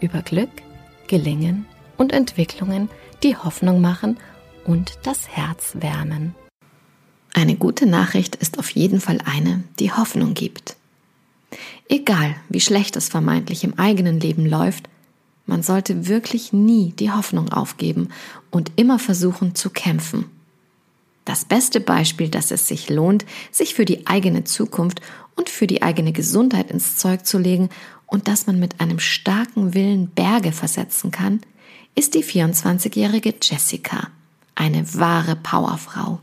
über Glück, Gelingen und Entwicklungen, die Hoffnung machen und das Herz wärmen. Eine gute Nachricht ist auf jeden Fall eine, die Hoffnung gibt. Egal, wie schlecht es vermeintlich im eigenen Leben läuft, man sollte wirklich nie die Hoffnung aufgeben und immer versuchen zu kämpfen. Das beste Beispiel, dass es sich lohnt, sich für die eigene Zukunft und für die eigene Gesundheit ins Zeug zu legen und dass man mit einem starken Willen Berge versetzen kann, ist die 24-jährige Jessica, eine wahre Powerfrau.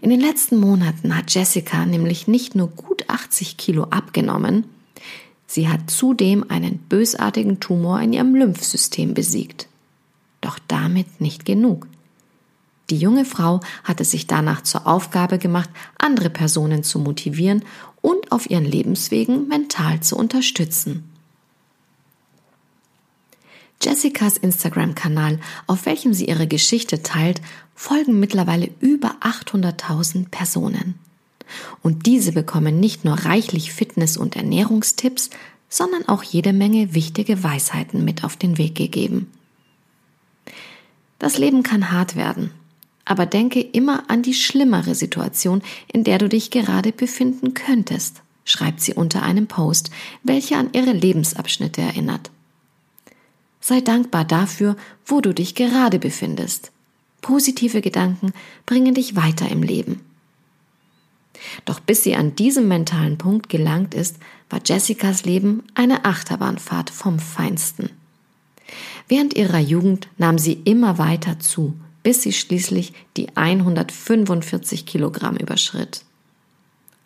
In den letzten Monaten hat Jessica nämlich nicht nur gut 80 Kilo abgenommen, sie hat zudem einen bösartigen Tumor in ihrem Lymphsystem besiegt. Doch damit nicht genug. Die junge Frau hatte sich danach zur Aufgabe gemacht, andere Personen zu motivieren und auf ihren Lebenswegen mental zu unterstützen. Jessicas Instagram-Kanal, auf welchem sie ihre Geschichte teilt, folgen mittlerweile über 800.000 Personen. Und diese bekommen nicht nur reichlich Fitness- und Ernährungstipps, sondern auch jede Menge wichtige Weisheiten mit auf den Weg gegeben. Das Leben kann hart werden, aber denke immer an die schlimmere Situation, in der du dich gerade befinden könntest, schreibt sie unter einem Post, welcher an ihre Lebensabschnitte erinnert. Sei dankbar dafür, wo du dich gerade befindest. Positive Gedanken bringen dich weiter im Leben. Doch bis sie an diesem mentalen Punkt gelangt ist, war Jessicas Leben eine Achterbahnfahrt vom Feinsten. Während ihrer Jugend nahm sie immer weiter zu, bis sie schließlich die 145 Kilogramm überschritt.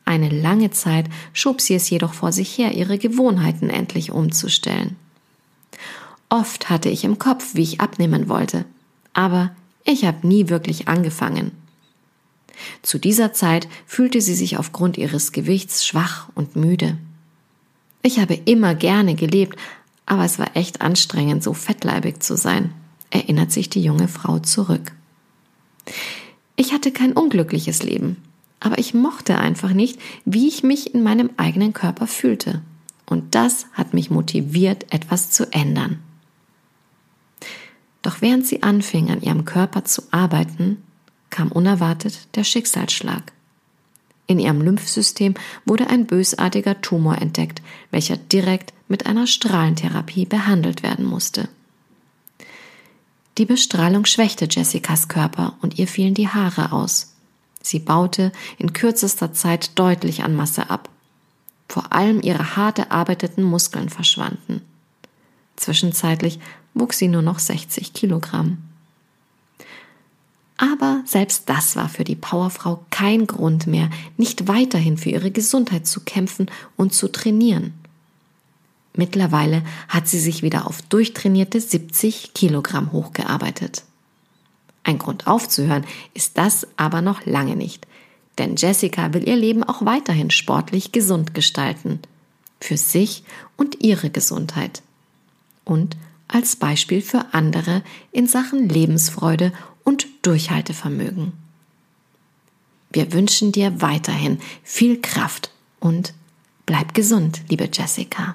Eine lange Zeit schob sie es jedoch vor sich her, ihre Gewohnheiten endlich umzustellen. Oft hatte ich im Kopf, wie ich abnehmen wollte, aber ich habe nie wirklich angefangen. Zu dieser Zeit fühlte sie sich aufgrund ihres Gewichts schwach und müde. Ich habe immer gerne gelebt, aber es war echt anstrengend, so fettleibig zu sein, erinnert sich die junge Frau zurück. Ich hatte kein unglückliches Leben, aber ich mochte einfach nicht, wie ich mich in meinem eigenen Körper fühlte. Und das hat mich motiviert, etwas zu ändern. Doch während sie anfing, an ihrem Körper zu arbeiten, kam unerwartet der Schicksalsschlag. In ihrem Lymphsystem wurde ein bösartiger Tumor entdeckt, welcher direkt mit einer Strahlentherapie behandelt werden musste. Die Bestrahlung schwächte Jessicas Körper und ihr fielen die Haare aus. Sie baute in kürzester Zeit deutlich an Masse ab. Vor allem ihre hart erarbeiteten Muskeln verschwanden. Zwischenzeitlich wuchs sie nur noch 60 Kilogramm. Aber selbst das war für die Powerfrau kein Grund mehr, nicht weiterhin für ihre Gesundheit zu kämpfen und zu trainieren. Mittlerweile hat sie sich wieder auf durchtrainierte 70 Kilogramm hochgearbeitet. Ein Grund aufzuhören ist das aber noch lange nicht, denn Jessica will ihr Leben auch weiterhin sportlich gesund gestalten. Für sich und ihre Gesundheit und als Beispiel für andere in Sachen Lebensfreude und Durchhaltevermögen. Wir wünschen dir weiterhin viel Kraft und bleib gesund, liebe Jessica.